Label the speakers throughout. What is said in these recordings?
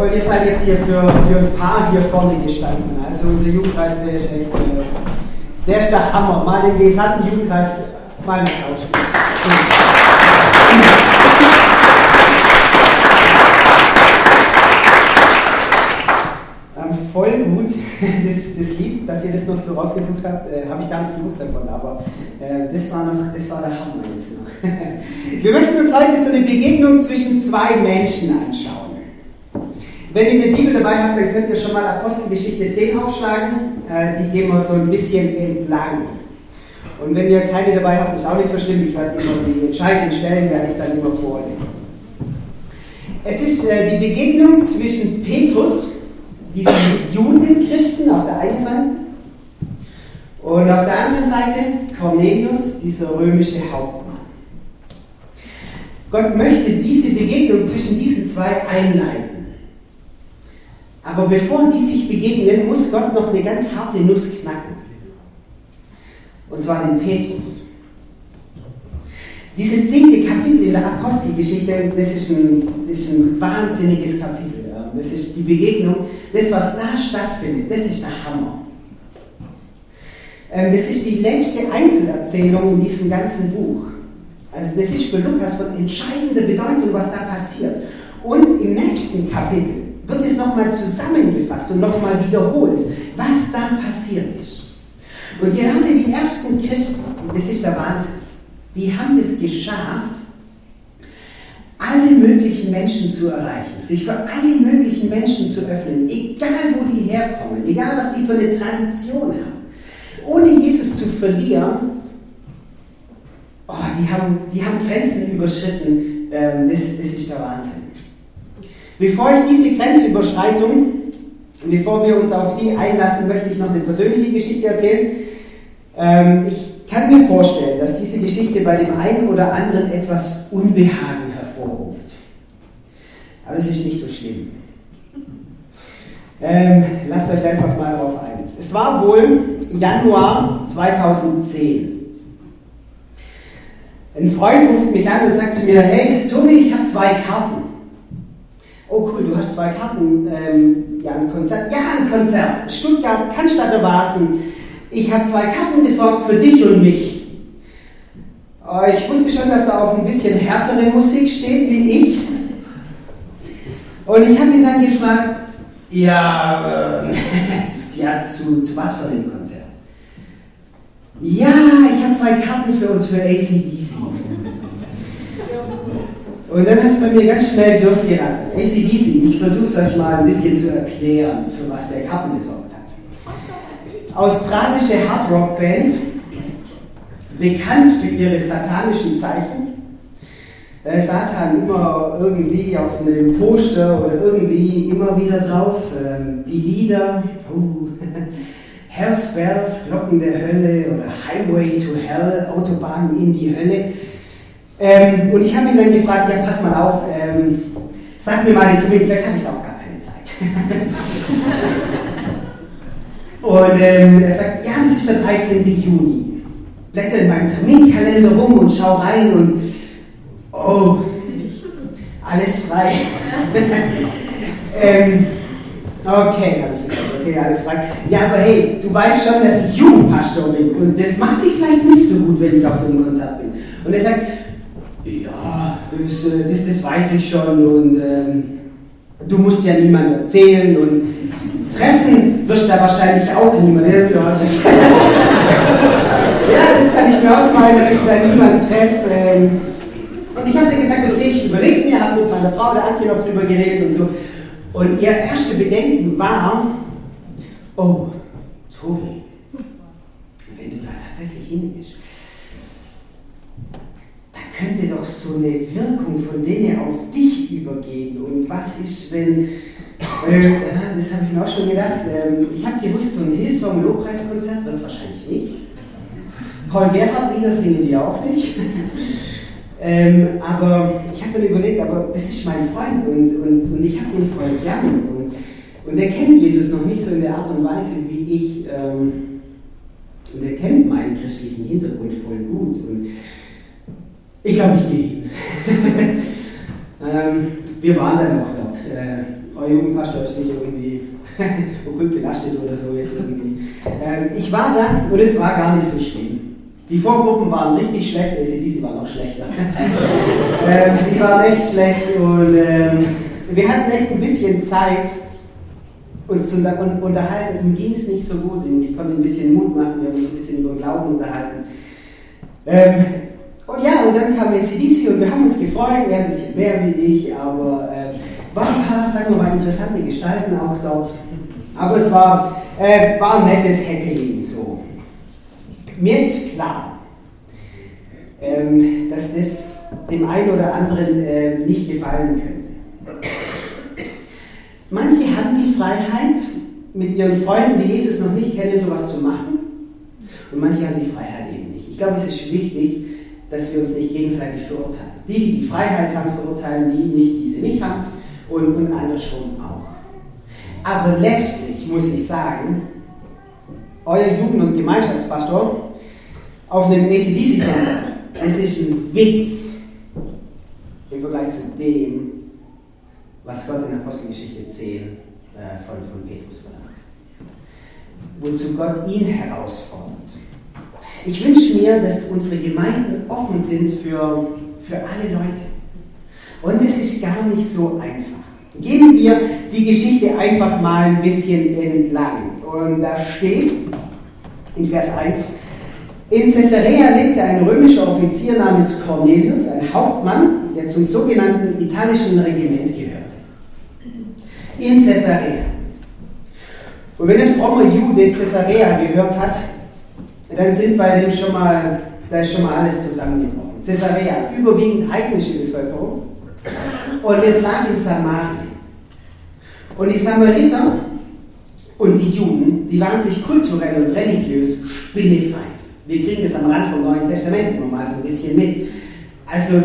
Speaker 1: Jawohl, ihr seid jetzt hier für, für ein paar hier vorne gestanden. Also unser Jugendkreis, der ist echt, äh, der ist der Hammer. Mal den gesamten Jugendkreis mal mit aus. Voll gut, das, das Lied, dass ihr das noch so rausgesucht habt, äh, habe ich gar nichts gewusst davon, aber äh, das, war noch, das war der Hammer jetzt noch. Wir möchten uns heute so eine Begegnung zwischen zwei Menschen anschauen. Wenn ihr die Bibel dabei habt, dann könnt ihr schon mal Apostelgeschichte 10 aufschlagen. Äh, die gehen wir so ein bisschen entlang. Und wenn ihr keine dabei habt, ist auch nicht so schlimm. Ich werde immer die entscheidenden Stellen werde ich dann immer vorlesen. Es ist äh, die Begegnung zwischen Petrus, diesem Judenchristen auf der einen Seite, und auf der anderen Seite Cornelius, dieser römische Hauptmann. Gott möchte diese Begegnung zwischen diesen zwei einleiten. Aber bevor die sich begegnen, muss Gott noch eine ganz harte Nuss knacken. Und zwar den Petrus. Dieses zehnte Kapitel in der Apostelgeschichte, das ist ein, das ist ein wahnsinniges Kapitel. Das ist die Begegnung, das, was da stattfindet, das ist der Hammer. Ähm, das ist die längste Einzelerzählung in diesem ganzen Buch. Also das ist für Lukas von entscheidender Bedeutung, was da passiert. Und im nächsten Kapitel wird es nochmal zusammengefasst und nochmal wiederholt, was da passiert ist. Und gerade die ersten Christen, das ist der Wahnsinn, die haben es geschafft, alle möglichen Menschen zu erreichen, sich für alle möglichen Menschen zu öffnen, egal wo die herkommen, egal was die für eine Tradition haben. Ohne Jesus zu verlieren, oh, die, haben, die haben Grenzen überschritten, ähm, das, das ist der Wahnsinn. Bevor ich diese Grenzüberschreitung, bevor wir uns auf die einlassen, möchte ich noch eine persönliche Geschichte erzählen. Ähm, ich kann mir vorstellen, dass diese Geschichte bei dem einen oder anderen etwas Unbehagen hervorruft. Aber es ist nicht so schlimm. Ähm, lasst euch einfach mal darauf ein. Es war wohl Januar 2010. Ein Freund ruft mich an und sagt zu mir, hey Tobi, ich habe zwei Karten oh cool, du hast zwei Karten, ähm, ja, ein Konzert, ja, ein Konzert, Stuttgart, Cannstatter Vasen. Ich habe zwei Karten besorgt für dich und mich. Äh, ich wusste schon, dass er auf ein bisschen härtere Musik steht wie ich. Und ich habe ihn dann gefragt, ja, äh, ja zu, zu was für einem Konzert? Ja, ich habe zwei Karten für uns für ACDC. Und dann hat es bei mir ganz schnell durchgeraten. ACDC, ich versuche es euch mal ein bisschen zu erklären, für was der Karten gesorgt hat. Australische Hardrock-Band, bekannt für ihre satanischen Zeichen. Äh, Satan immer irgendwie auf einem Poster oder irgendwie immer wieder drauf. Ähm, die Lieder, uh, Hell's Bells, Glocken der Hölle oder Highway to Hell, Autobahn in die Hölle. Ähm, und ich habe ihn dann gefragt, ja, pass mal auf, ähm, sag mir mal den Termin, vielleicht habe ich auch gar keine Zeit. und ähm, er sagt, ja, das ist der 13. Juni. Blätter in meinem Terminkalender rum und schau rein und, oh, alles frei. ähm, okay, habe ich gesagt, okay, alles frei. Ja, aber hey, du weißt schon, dass ich Jugendpastor bin und das macht sich vielleicht nicht so gut, wenn ich auf so einem Konzert bin. Und er sagt, ja, das, äh, das, das weiß ich schon und ähm, du musst ja niemandem erzählen und treffen wirst da wahrscheinlich auch niemand. Ja, das, ja, das kann ich mir ausmalen, dass ich da niemanden treffe. Ähm, und ich habe dann gesagt, okay, ich überlege es mir, habe mit meiner Frau, der Antje, noch drüber geredet und so. Und ihr erste Bedenken war, oh, Tobi, wenn du da tatsächlich hingehst, könnte doch so eine Wirkung von denen auf dich übergehen. Und was ist, wenn, äh, das habe ich mir auch schon gedacht, ähm, ich habe gewusst, so ein Hillsong-Lobpreiskonzert wird es wahrscheinlich nicht. Paul Gerhardt-Lieder singen die auch nicht. ähm, aber ich habe dann überlegt, aber das ist mein Freund und, und, und ich habe ihn voll gern. Und, und er kennt Jesus noch nicht so in der Art und Weise wie ich. Ähm, und er kennt meinen christlichen Hintergrund voll gut. Und ich glaube, ich gehe ähm, wir waren dann auch dort. Äh, euer Jugendpastor ist nicht irgendwie okkult belastet oder so jetzt irgendwie. Ähm, ich war da und es war gar nicht so schlimm. Die Vorgruppen waren richtig schlecht, ACDC war noch schlechter. ähm, die waren echt schlecht und ähm, wir hatten echt ein bisschen Zeit, uns zu unterhalten. Ihm ging es nicht so gut, ich konnte ein bisschen Mut machen, wir haben uns ein bisschen über Glauben unterhalten. Ähm, und dann kam ACDC und wir haben uns gefreut, er ein bisschen mehr wie ich, aber äh, war ein paar, sagen wir mal, interessante Gestalten auch dort. Aber es war, äh, war ein nettes Happening so. Mir ist klar, ähm, dass das dem einen oder anderen äh, nicht gefallen könnte. Manche haben die Freiheit, mit ihren Freunden, die Jesus noch nicht kennen, sowas zu machen. Und manche haben die Freiheit eben nicht. Ich glaube, es ist wichtig, dass wir uns nicht gegenseitig verurteilen. Die, die die Freiheit haben, verurteilen die nicht, die sie nicht haben und, und andersrum auch. Aber letztlich muss ich sagen, euer Jugend- und Gemeinschaftspastor auf einem ACDC-Konzert, es ist ein Witz im Vergleich zu dem, was Gott in Apostelgeschichte 10 äh, von, von Petrus verlangt. Wozu Gott ihn herausfordert. Ich wünsche mir, dass unsere Gemeinden offen sind für, für alle Leute. Und es ist gar nicht so einfach. Gehen wir die Geschichte einfach mal ein bisschen entlang. Und da steht in Vers 1, in Caesarea lebte ein römischer Offizier namens Cornelius, ein Hauptmann, der zum sogenannten italischen Regiment gehörte. In Caesarea. Und wenn ein frommer Jude Caesarea gehört hat, dann sind bei dem schon mal, da ist schon mal alles zusammengebrochen. Caesarea, überwiegend heidnische Bevölkerung. Und es lag in Samarien. Und die Samariter und die Juden, die waren sich kulturell und religiös spinnefeind. Wir kriegen das am Rand vom Neuen Testament immer mal so ein bisschen mit. Also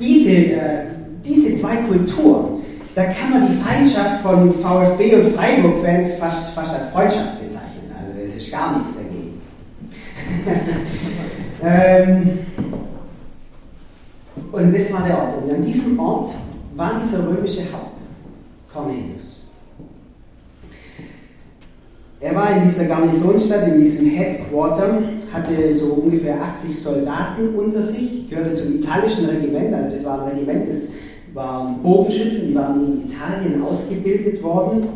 Speaker 1: diese, äh, diese zwei Kulturen, da kann man die Feindschaft von VfB und Freiburg-Fans fast, fast als Freundschaft bezeichnen. Also es ist gar nichts dagegen. ähm, und das war der Ort. Und an diesem Ort war dieser römische Haupt, Cornelius. Er war in dieser Garnisonsstadt, in diesem Headquarter, hatte so ungefähr 80 Soldaten unter sich, gehörte zum italischen Regiment, also das war ein Regiment, das waren Bogenschützen, die waren in Italien ausgebildet worden.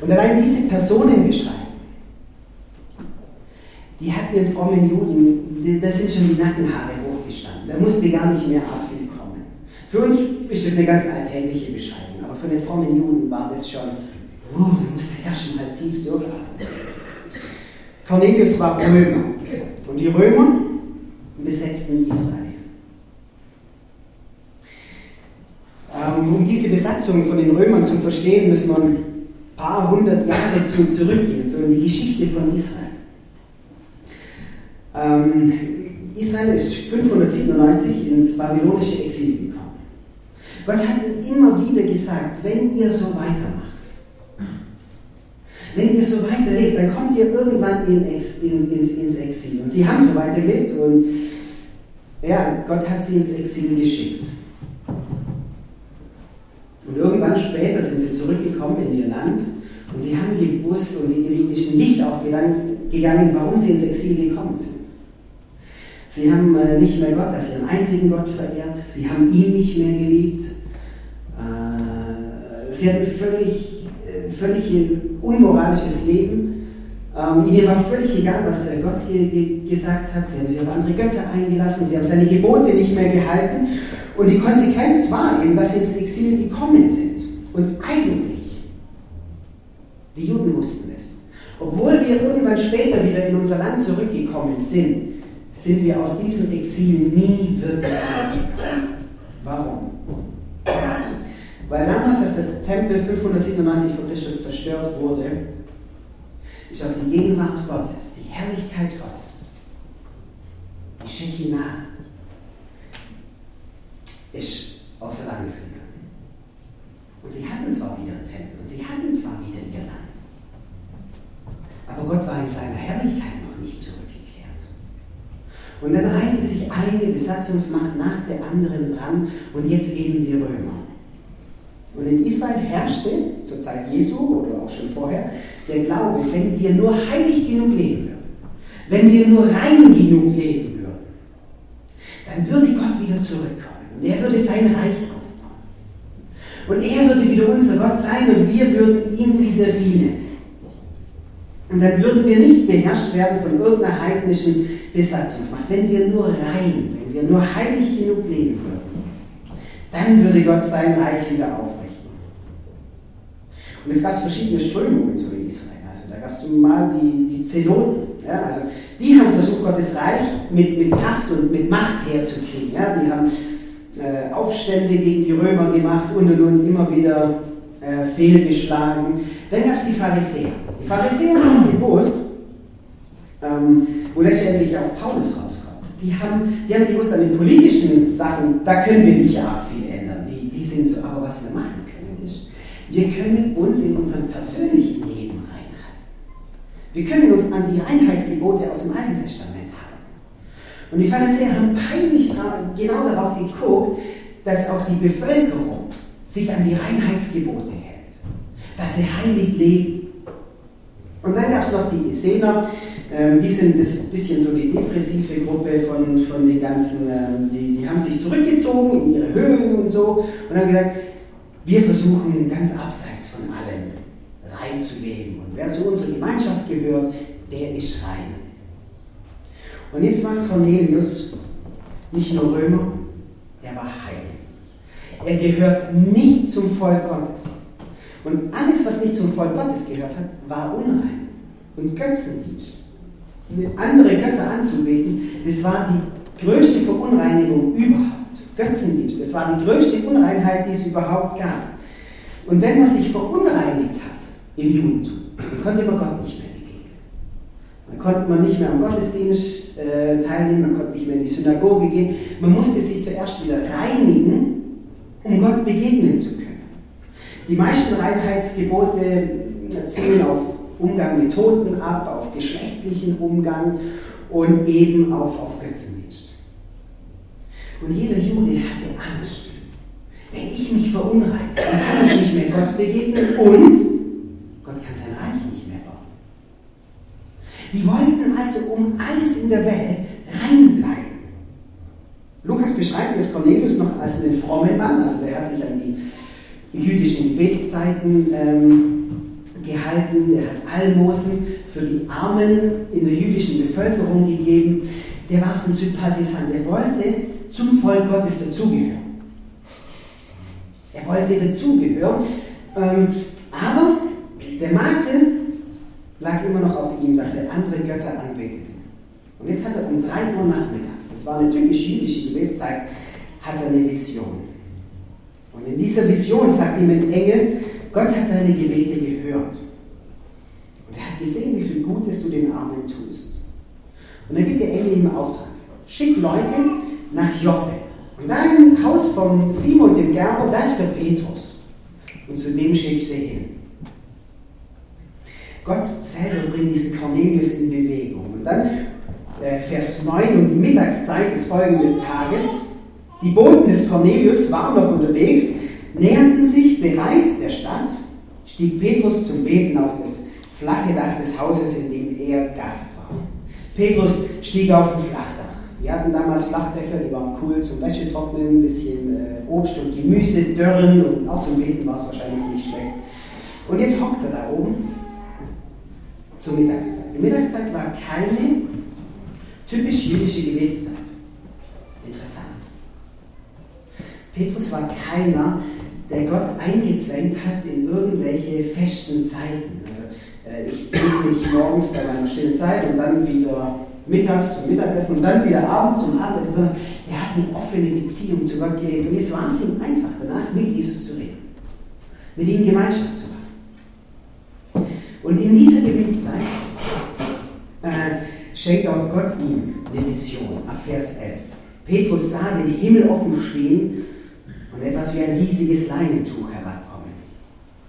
Speaker 1: Und allein diese Personenbeschreibung, die hatten den frommen Juden, da sind schon die Nackenhaare hochgestanden. Da musste gar nicht mehr Abfiel kommen. Für uns ist das eine ganz alltägliche Beschreibung, aber für den frommen Juden war das schon, uh, da musste er schon mal tief durchatmen. Cornelius war Römer und die Römer besetzten Israel. Ähm, um diese Besatzung von den Römern zu verstehen, müssen wir ein paar hundert Jahre zurückgehen, so in die Geschichte von Israel. Ähm, Israel ist 597 ins babylonische Exil gekommen. Gott hat immer wieder gesagt, wenn ihr so weitermacht, wenn ihr so weiterlebt, dann kommt ihr irgendwann in Ex, in, ins, ins Exil. Und sie haben so weitergelebt und ja, Gott hat sie ins Exil geschickt. Und irgendwann später sind sie zurückgekommen in ihr Land und sie haben gewusst und ihnen ist Licht aufgegangen, warum sie ins Exil gekommen sind. Sie haben äh, nicht mehr Gott als ihren einzigen Gott verehrt. Sie haben ihn nicht mehr geliebt. Äh, sie hatten völlig, äh, völlig unmoralisches Leben. Ähm, ihnen war völlig egal, was Gott ge ge gesagt hat. Sie haben sich auf andere Götter eingelassen. Sie haben seine Gebote nicht mehr gehalten. Und die Konsequenz war eben, dass ins Exil gekommen sind. Und eigentlich, die Juden wussten es, obwohl wir irgendwann später wieder in unser Land zurückgekommen sind, sind wir aus diesem Exil nie wirklich zurückgekommen. Warum? Weil damals, als der Tempel 597 vor Christus zerstört wurde, ist auch die Gegenwart Gottes, die Herrlichkeit Gottes, die Shekinah, ist außer Landes gegangen. Und sie hatten zwar wieder einen Tempel und sie hatten zwar wieder ihr Land, aber Gott war in seiner Herrlichkeit noch nicht zurück. Und dann reihte sich eine Besatzungsmacht nach der anderen dran und jetzt eben die Römer. Und in Israel herrschte zur Zeit Jesu oder auch schon vorher der Glaube, wenn wir nur heilig genug leben würden, wenn wir nur rein genug leben würden, dann würde Gott wieder zurückkommen und er würde sein Reich aufbauen. Und er würde wieder unser Gott sein und wir würden ihm wieder dienen. Und dann würden wir nicht beherrscht werden von irgendeiner heidnischen Besatzungsmacht. Wenn wir nur rein, wenn wir nur heilig genug leben würden, dann würde Gott sein Reich wieder aufrichten. Und es gab verschiedene Strömungen so in Israel. Also da gab es mal die, die Zeloten. Ja, also die haben versucht, Gottes Reich mit, mit Kraft und mit Macht herzukriegen. Ja, die haben äh, Aufstände gegen die Römer gemacht und und und immer wieder äh, fehlgeschlagen. Dann gab es die Pharisäer. Die Pharisäer haben gewusst, ähm, wo letztendlich auch Paulus rauskommt. Die haben, die haben gewusst, an den politischen Sachen, da können wir nicht arg viel ändern. Die, die sind so, aber was wir machen können, ist, wir können uns in unserem persönlichen Leben reinhalten. Wir können uns an die Reinheitsgebote aus dem Alten Testament halten. Und die Pharisäer haben peinlich genau darauf geguckt, dass auch die Bevölkerung sich an die Reinheitsgebote hält, dass sie heilig leben. Und dann gab es noch die Essener, ähm, die sind ein bisschen so die depressive Gruppe von, von den ganzen, ähm, die, die haben sich zurückgezogen in ihre Höhlen und so und haben gesagt, wir versuchen ganz abseits von allem rein zu leben. Und wer zu unserer Gemeinschaft gehört, der ist rein. Und jetzt war Cornelius nicht nur Römer, er war heilig. Er gehört nicht zum Volk Gottes. Und alles, was nicht zum Volk Gottes gehört hat, war unrein und Götzendienst. Andere Götter anzubeten, das war die größte Verunreinigung überhaupt. Götzendienst, das war die größte Unreinheit, die es überhaupt gab. Und wenn man sich verunreinigt hat im Judentum, dann konnte man Gott nicht mehr begegnen. Dann konnte man nicht mehr am Gottesdienst äh, teilnehmen, man konnte nicht mehr in die Synagoge gehen. Man musste sich zuerst wieder reinigen, um Gott begegnen zu können. Die meisten Reinheitsgebote zielen auf Umgang mit Toten ab, auf geschlechtlichen Umgang und eben auf, auf Götzendienst. Und jeder Jude hatte Angst. Wenn ich mich verunreine, dann kann ich nicht mehr Gott begegnen und Gott kann sein Reich nicht mehr bauen. Die wollten also um alles in der Welt reinbleiben. Lukas beschreibt jetzt Cornelius noch als einen frommen Mann, also der hat sich an die jüdischen Gebetszeiten ähm, gehalten, er hat Almosen für die Armen in der jüdischen Bevölkerung gegeben. Der war ein Sympathisant, er wollte zum Volk Gottes dazugehören. Er wollte dazugehören, ähm, aber der Makel lag immer noch auf ihm, dass er andere Götter anbetete. Und jetzt hat er um 3 Uhr nachmittags, das war eine typisch jüdische Gebetszeit, hat er eine Vision. Und in dieser Vision sagt ihm ein Engel, Gott hat deine Gebete gehört. Und er hat gesehen, wie viel Gutes du den Armen tust. Und dann gibt der Engel ihm Auftrag. Schick Leute nach Joppe. Und da im Haus von Simon dem Gerber, da ist der Petrus. Und zu dem schickt sie hin. Gott selber bringt diesen Cornelius in Bewegung. Und dann äh, Vers 9 um die Mittagszeit des folgenden Tages die Boten des Cornelius waren noch unterwegs, näherten sich bereits der Stadt, stieg Petrus zum Beten auf das flache Dach des Hauses, in dem er Gast war. Petrus stieg auf ein Flachdach. Wir hatten damals Flachdächer, die waren cool zum Wäschetrocknen, ein bisschen äh, Obst und Gemüse, Dörren und auch zum Beten war es wahrscheinlich nicht schlecht. Und jetzt hockt er da oben zur Mittagszeit. Die Mittagszeit war keine typisch jüdische Gebetszeit. Interessant. Petrus war keiner, der Gott eingezwängt hat in irgendwelche festen Zeiten. Also äh, ich bete nicht morgens bei meiner stillen Zeit und dann wieder mittags zum Mittagessen und dann wieder abends zum Abendessen, sondern er hat eine offene Beziehung zu Gott gelebt. Und jetzt war es ihm einfach danach, mit Jesus zu reden, mit ihm Gemeinschaft zu haben. Und in dieser Gebetszeit äh, schenkt auch Gott ihm eine Vision, ab Vers 11. Petrus sah den Himmel offen stehen und etwas wie ein riesiges Leinentuch herabkommen,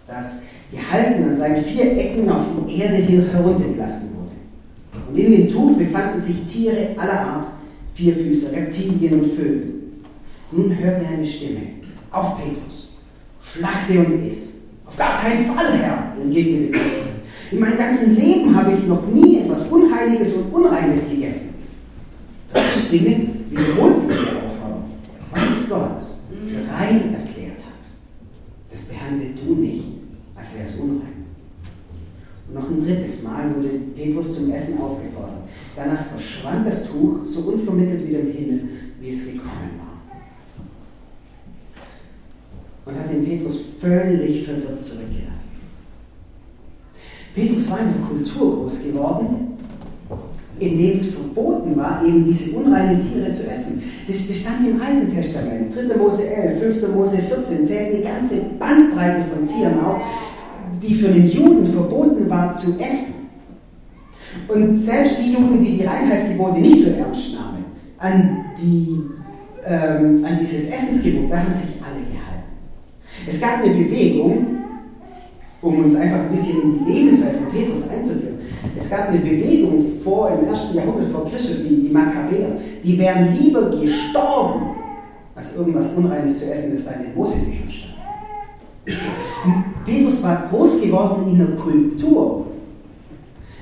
Speaker 1: das gehalten an seinen vier Ecken auf die Erde heruntergelassen wurde. Und in dem Tuch befanden sich Tiere aller Art, Vierfüßer, Reptilien und Vögel. Nun hörte er eine Stimme. Auf Petrus. Schlachte und iss. Auf gar keinen Fall, Herr, entgegnete Petrus. In meinem ganzen Leben habe ich noch nie etwas Unheiliges und Unreines gegessen. Die Stimme wiederholte Gott für rein erklärt hat, das behandle du nicht, als wäre es unrein. Und noch ein drittes Mal wurde Petrus zum Essen aufgefordert. Danach verschwand das Tuch so unvermittelt wieder im Himmel, wie es gekommen war. Und hat den Petrus völlig verwirrt zurückgelassen. Petrus war in einer Kultur groß geworden, in dem es verboten war, eben diese unreinen Tiere zu essen. Das, das stand im Alten Testament. 3. Mose 11, 5. Mose 14 zählt eine ganze Bandbreite von Tieren auf, die für den Juden verboten war zu essen. Und selbst die Juden, die die Reinheitsgebote nicht so ernst nahmen, an, die, ähm, an dieses Essensgebot, da haben sich alle gehalten. Es gab eine Bewegung, um uns einfach ein bisschen in die Lebenswelt von Petrus einzuführen. Es gab eine Bewegung vor im ersten Jahrhundert vor Christus, die, die Makkabäer, die wären lieber gestorben, als irgendwas Unreines zu essen, das da in den Mosebüchern stand. Petrus war groß geworden in einer Kultur,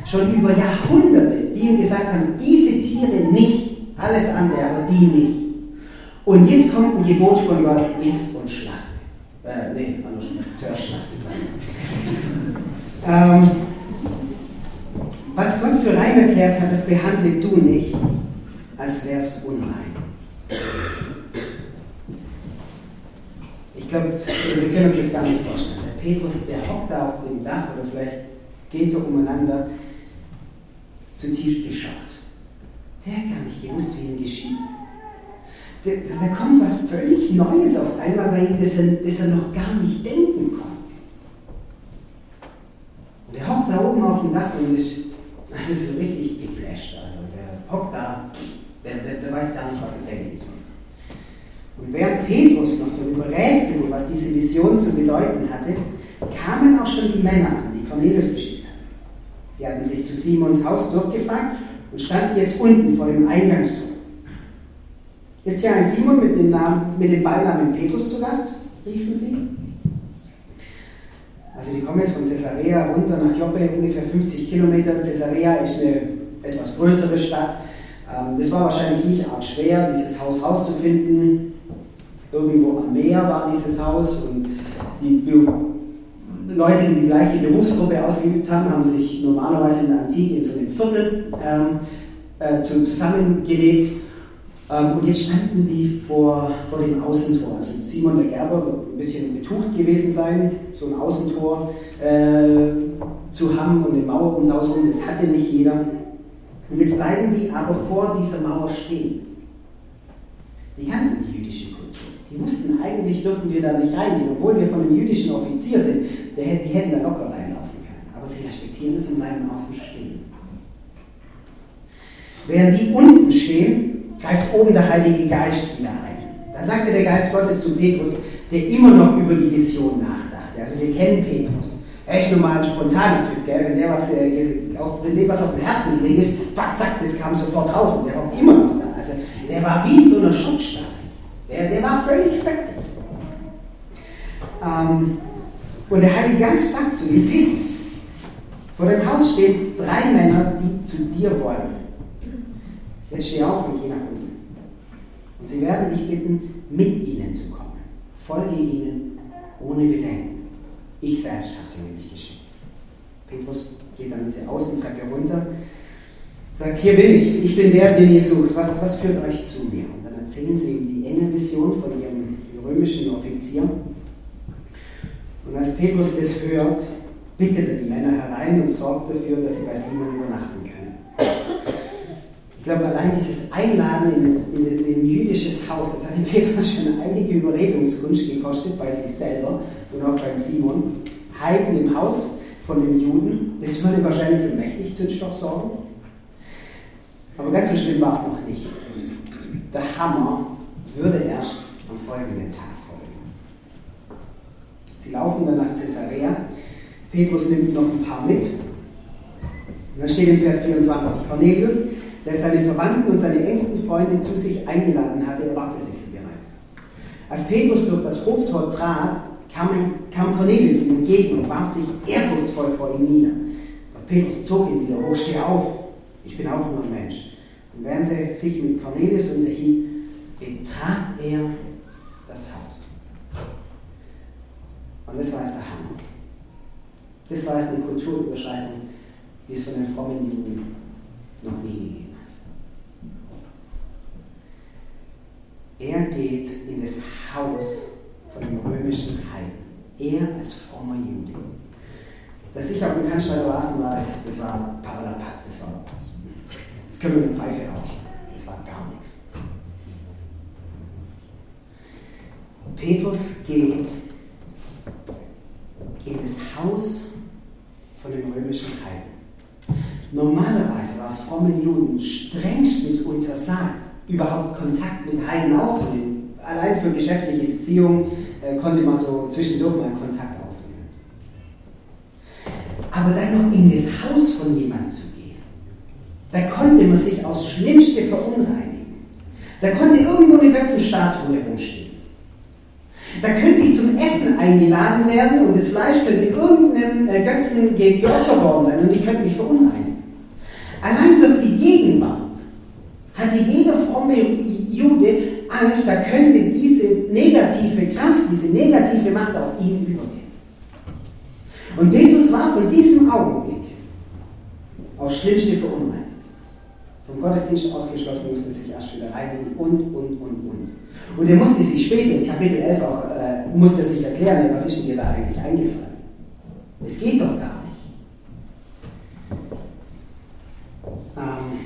Speaker 1: schon über Jahrhunderte, die ihm gesagt haben, diese Tiere nicht, alles andere, aber die nicht. Und jetzt kommt ein Gebot von Gott, iss und schlachte. Äh, nee, andersrum, zuerst schlachte. ähm, rein erklärt hat, das behandle du nicht, als wäre es unrein. Ich glaube, wir können uns das gar nicht vorstellen. Der Petrus, der hockt da auf dem Dach oder vielleicht geht er umeinander, zutiefst geschaut. Der hat gar nicht gewusst, wie ihm geschieht. Da, da kommt was völlig Neues auf einmal bei ihm, das er, das er noch gar nicht denken konnte. Und er hockt da oben auf dem Dach und ist, das ist so richtig geflasht. Also der hockt da, der, der, der weiß gar nicht, was er denken soll. Und während Petrus noch darüber rätselte, was diese Vision zu bedeuten hatte, kamen auch schon die Männer an, die Cornelius geschickt hatte. Sie hatten sich zu Simons Haus durchgefragt und standen jetzt unten vor dem Eingangstor. Ist hier ein Simon mit dem, Namen, mit dem Beinamen Petrus zu Gast? riefen sie. Also die kommen jetzt von Caesarea runter nach Joppe, ungefähr 50 Kilometer. Caesarea ist eine etwas größere Stadt. Ähm, das war wahrscheinlich nicht arg schwer, dieses Haus rauszufinden. Irgendwo am Meer war dieses Haus und die Leute, die die gleiche Berufsgruppe ausgeübt haben, haben sich normalerweise in der Antike in so einem Viertel ähm, äh, zusammengelebt. Ähm, und jetzt standen die vor, vor dem Außentor. Also Simon der Gerber wird ein bisschen betucht gewesen sein, so ein Außentor äh, zu haben und eine Mauer ums Haus rum. Das hatte nicht jeder. Und jetzt bleiben die aber vor dieser Mauer stehen. Die kannten die jüdische Kultur. Die wussten, eigentlich dürfen wir da nicht reingehen, obwohl wir von einem jüdischen Offizier sind. die hätten da locker reinlaufen können. Aber sie respektieren es und bleiben außen stehen. Während die unten stehen, greift oben der Heilige Geist wieder ein. Da sagte der Geist Gottes zu Petrus, der immer noch über die Vision nachdachte. Also wir kennen Petrus. Er ist nun ein spontaner Typ, gell? Wenn, der was, äh, auf, wenn dem was auf dem Herzen liegt, zack, zack, das kam sofort raus und der kommt immer noch da. Also der war wie in so einer Schockstarre. Der, der war völlig fertig. Ähm, und der Heilige Geist sagt zu ihm, Petrus, vor dem Haus stehen drei Männer, die zu dir wollen. Jetzt steh auf und geh nach unten. Und sie werden dich bitten, mit ihnen zu kommen. Folge ihnen ohne Bedenken. Ich selbst habe sie nämlich geschickt. Petrus geht dann diese Außentreppe runter, sagt, hier bin ich, ich bin der, den ihr sucht. Was, was führt euch zu mir? Und dann erzählen sie ihm die Engelvision von ihrem römischen Offizier. Und als Petrus das hört, bittet er die Männer herein und sorgt dafür, dass sie bei Simon übernachten können. Ich glaube, allein dieses Einladen in ein, in, in ein jüdisches Haus, das hat Petrus schon einige Überredungskunst gekostet bei sich selber und auch bei Simon. Heiden im Haus von den Juden, das würde wahrscheinlich für mächtig Zündstoff sorgen. Aber ganz so schlimm war es noch nicht. Der Hammer würde erst am folgenden Tag folgen. Sie laufen dann nach Caesarea. Petrus nimmt noch ein paar mit. Und dann steht in Vers 24, Cornelius, der seine Verwandten und seine engsten Freunde zu sich eingeladen hatte, erwartete sie bereits. Als Petrus durch das Hoftor trat, kam, Cornelius ihm entgegen und warf sich ehrfurchtsvoll vor ihm nieder. Doch Petrus zog ihn wieder hoch, steh auf, ich bin auch nur ein Mensch. Und während er sich mit Cornelius unterhielt, betrat er das Haus. Und das war es der Hammer. Das war es eine Kulturüberschreitung, die es von den frommen Juden noch nie gegeben hat. Er geht in das Haus von dem römischen Heiden. Er als frommer Jude. Dass ich auf dem Cannstatter Oasen war, das, war Paralapak, das war, das können wir mit Pfeife rauchen. Das war gar nichts. Petrus geht in das Haus von dem römischen Heiden. Normalerweise war es frommen Juden strengstens untersagt, überhaupt Kontakt mit Heiden aufzunehmen. Allein für geschäftliche Beziehungen äh, konnte man so zwischendurch mal Kontakt aufnehmen. Aber dann noch in das Haus von jemandem zu gehen, da konnte man sich aufs Schlimmste verunreinigen. Da konnte irgendwo eine Götzenstatue herumstehen. Da könnte ich zum Essen eingeladen werden und das Fleisch könnte irgendeinem äh, Götzen geopfert worden sein und ich könnte mich verunreinigen. Allein durch die hatte jeder fromme Jude Angst, da könnte diese negative Kraft, diese negative Macht auf ihn übergehen. Und Petrus war von diesem Augenblick auf schlimmste verunreinigt. Vom Gottesdienst ausgeschlossen, musste sich erst wieder reinigen und, und, und, und. Und er musste sich später in Kapitel 11 auch, äh, musste sich erklären, was ist denn dir da eigentlich eingefallen? Es geht doch gar nicht. Ähm,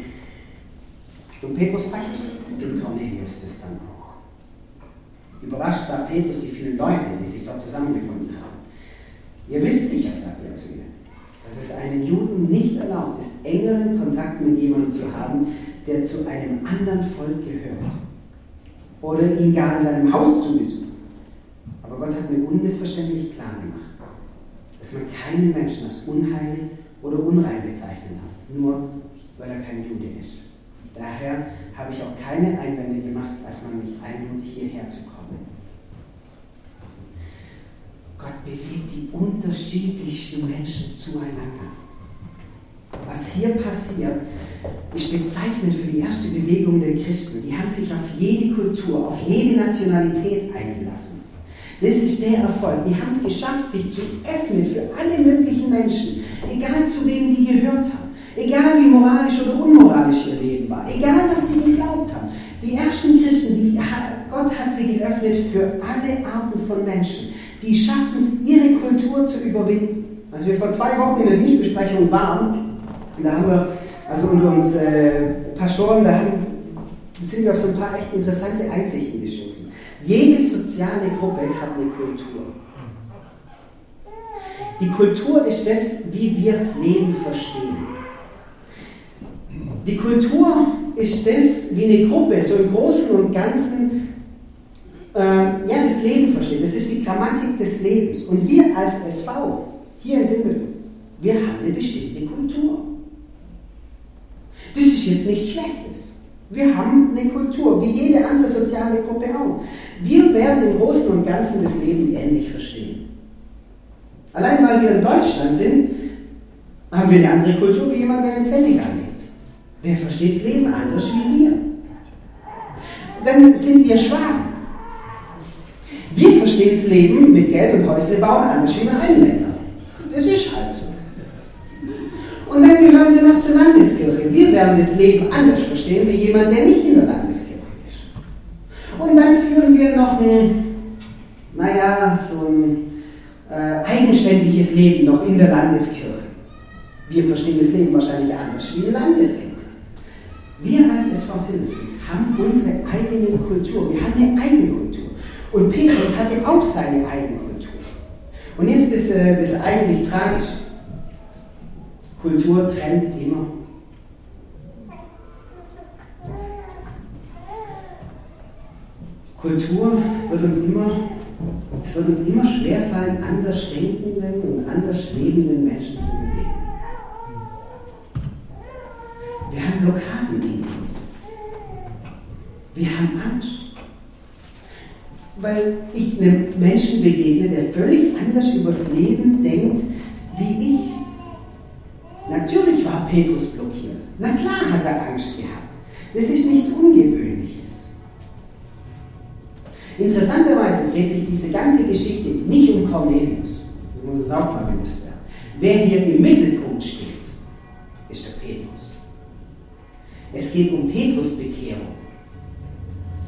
Speaker 1: Petrus sagt dem Cornelius das dann auch. Überrascht sagt Petrus die vielen Leute, die sich dort zusammengefunden haben. Ihr wisst sicher, sagt er zu ihnen, dass es einem Juden nicht erlaubt ist, engeren Kontakt mit jemandem zu haben, der zu einem anderen Volk gehört. Oder ihn gar in seinem Haus zu besuchen. Aber Gott hat mir unmissverständlich klar gemacht, dass man keinen Menschen als unheilig oder unrein bezeichnen darf, nur weil er kein Jude ist. Daher habe ich auch keine Einwände gemacht, als man mich einlud, hierher zu kommen. Gott bewegt die unterschiedlichsten Menschen zueinander. Was hier passiert, ist bezeichnend für die erste Bewegung der Christen. Die haben sich auf jede Kultur, auf jede Nationalität eingelassen. Das ist der Erfolg. Die haben es geschafft, sich zu öffnen für alle möglichen Menschen, egal zu wem die gehört haben. Egal wie moralisch oder unmoralisch ihr Leben war, egal was die geglaubt haben. Die ersten Christen, die, Gott hat sie geöffnet für alle Arten von Menschen. Die schaffen es, ihre Kultur zu überwinden. Als wir vor zwei Wochen in der Dienstbesprechung waren, da haben wir, also unter uns äh, Pastoren, da haben, sind wir auf so ein paar echt interessante Einsichten gestoßen. Jede soziale Gruppe hat eine Kultur. Die Kultur ist das, wie wir das Leben verstehen. Die Kultur ist das, wie eine Gruppe so im Großen und Ganzen äh, ja, das Leben versteht. Das ist die Grammatik des Lebens. Und wir als SV, hier in Sindelfingen, wir haben eine bestimmte Kultur. Das ist jetzt nichts Schlechtes. Wir haben eine Kultur, wie jede andere soziale Gruppe auch. Wir werden im Großen und Ganzen das Leben ähnlich verstehen. Allein weil wir in Deutschland sind, haben wir eine andere Kultur wie jemand, der in Senegal lebt. Der versteht das Leben anders wie wir. Dann sind wir Schwaben. Wir verstehen das Leben mit Geld und Häusle bauen anders wie wir Einländer. Das ist halt so. Und dann gehören wir noch zur Landeskirche. Wir werden das Leben anders verstehen wie jemand, der nicht in der Landeskirche ist. Und dann führen wir noch ein, naja, so ein äh, eigenständiges Leben noch in der Landeskirche. Wir verstehen das Leben wahrscheinlich anders wie in der Landeskirche. Wir als Sindelfingen haben unsere eigene Kultur. Wir haben eine eigene Kultur. Und Petrus hatte auch seine eigene Kultur. Und jetzt ist äh, das eigentlich tragisch. Kultur trennt immer. Kultur wird uns immer, es wird uns immer schwerfallen, anders denkenden und anders lebenden Menschen zu begegnen. Wir haben Blockaden in uns. Wir haben Angst. Weil ich einem Menschen begegne, der völlig anders übers Leben denkt wie ich. Natürlich war Petrus blockiert. Na klar hat er Angst gehabt. Das ist nichts Ungewöhnliches. Interessanterweise dreht sich diese ganze Geschichte nicht um Cornelius. Ich muss es auch mal bewusst werden. Wer hier im Mittelpunkt steht, geht um Petrus Bekehrung,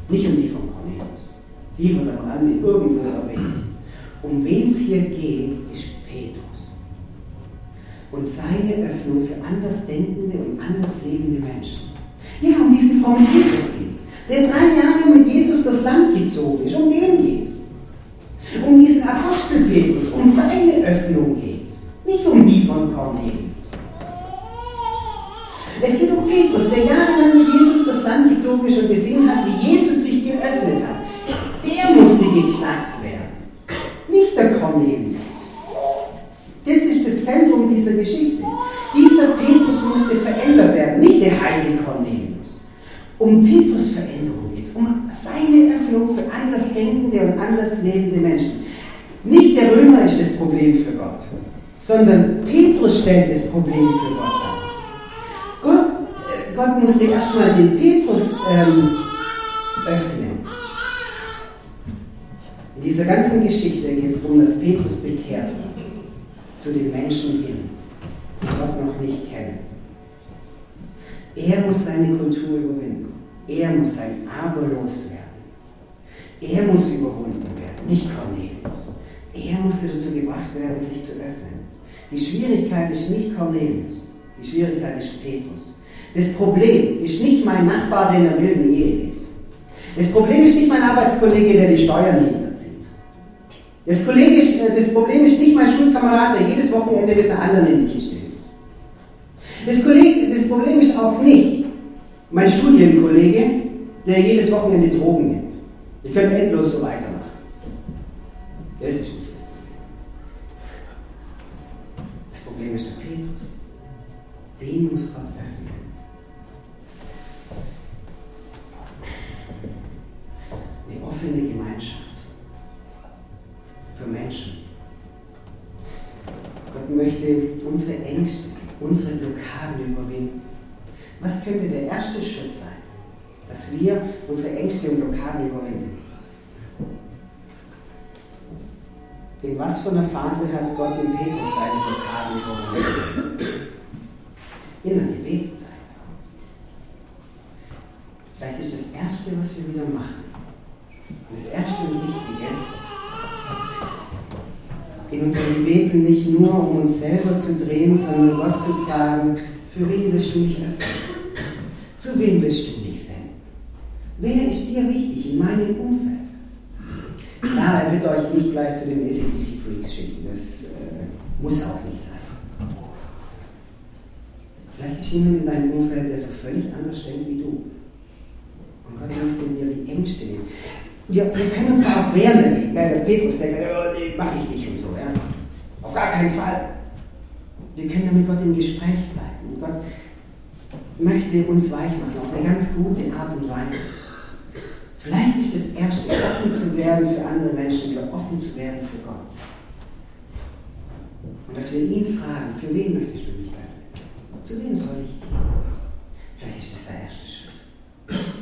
Speaker 1: nicht um die von Cornelius. Die wird am Rande irgendwo erwähnt. Um wen es hier geht, ist Petrus. Und seine Öffnung für andersdenkende und anders lebende Menschen. Ja, um diesen frommen Petrus geht es. Der drei Jahre mit Jesus das Land gezogen ist. Um den geht es. Um diesen Apostel Petrus, um seine Öffnung geht es. Nicht um die von Cornelius. Petrus, der jahrelang mit Jesus das Land gezogen ist und gesehen hat, wie Jesus sich geöffnet hat. Der musste geknackt werden. Nicht der Cornelius. Das ist das Zentrum dieser Geschichte. Dieser Petrus musste verändert werden, nicht der heilige Cornelius. Um Petrus Veränderung geht es, um seine Öffnung für andersdenkende und anders lebende Menschen. Nicht der Römer ist das Problem für Gott, sondern Petrus stellt das Problem für Gott dar. Gott, musste erstmal den Petrus ähm, öffnen. In dieser ganzen Geschichte geht es darum, dass Petrus bekehrt wird zu den Menschen hin die Gott noch nicht kennen. Er muss seine Kultur überwinden. Er muss sein Aber loswerden. Er muss überwunden werden, nicht Cornelius. Er musste dazu gebracht werden, sich zu öffnen. Die Schwierigkeit ist nicht Cornelius, die Schwierigkeit ist Petrus. Das Problem ist nicht mein Nachbar, der in einer wilden Ehe lebt. Das Problem ist nicht mein Arbeitskollege, der die Steuern hinterzieht. Das, äh, das Problem ist nicht mein Schulkamerad, der jedes Wochenende mit einer anderen in die Kiste das, Kollege, das Problem ist auch nicht mein Studienkollege, der jedes Wochenende Drogen nimmt. Wir können endlos so weitermachen. Das ist nicht das. Das Problem ist der Petrus. Den muss Gott unsere Blockaden überwinden. Was könnte der erste Schritt sein, dass wir unsere Ängste und Blockaden überwinden? In was für einer Phase hat Gott in Petrus seine Blockaden überwunden? In der Gebetszeit. Vielleicht ist das Erste, was wir wieder machen, das Erste und Wichtige, in unseren Gebeten nicht nur um uns selber zu drehen, sondern Gott zu fragen, für wen willst du mich öffnen? Zu wem willst du mich senden? Wer ist dir wichtig in meinem Umfeld? Klar, er wird euch nicht gleich zu den ACDC-Freaks schicken, das äh, muss auch nicht sein. Vielleicht ist jemand in deinem Umfeld, der so völlig anders denkt wie du. Und Gott möchte dir die Ängste nehmen. Wir, wir können uns da auch wehren dagegen. Der Petrus denkt, oh, nee, mach ich nicht und so. Ja. Auf gar keinen Fall. Wir können da mit Gott im Gespräch bleiben. Und Gott möchte uns weich machen, auf eine ganz gute Art und Weise. Vielleicht ist das Erste, offen zu werden für andere Menschen, wieder offen zu werden für Gott. Und dass wir ihn fragen, für wen möchtest du mich öffnen? Zu wem soll ich gehen? Vielleicht ist das der Erste.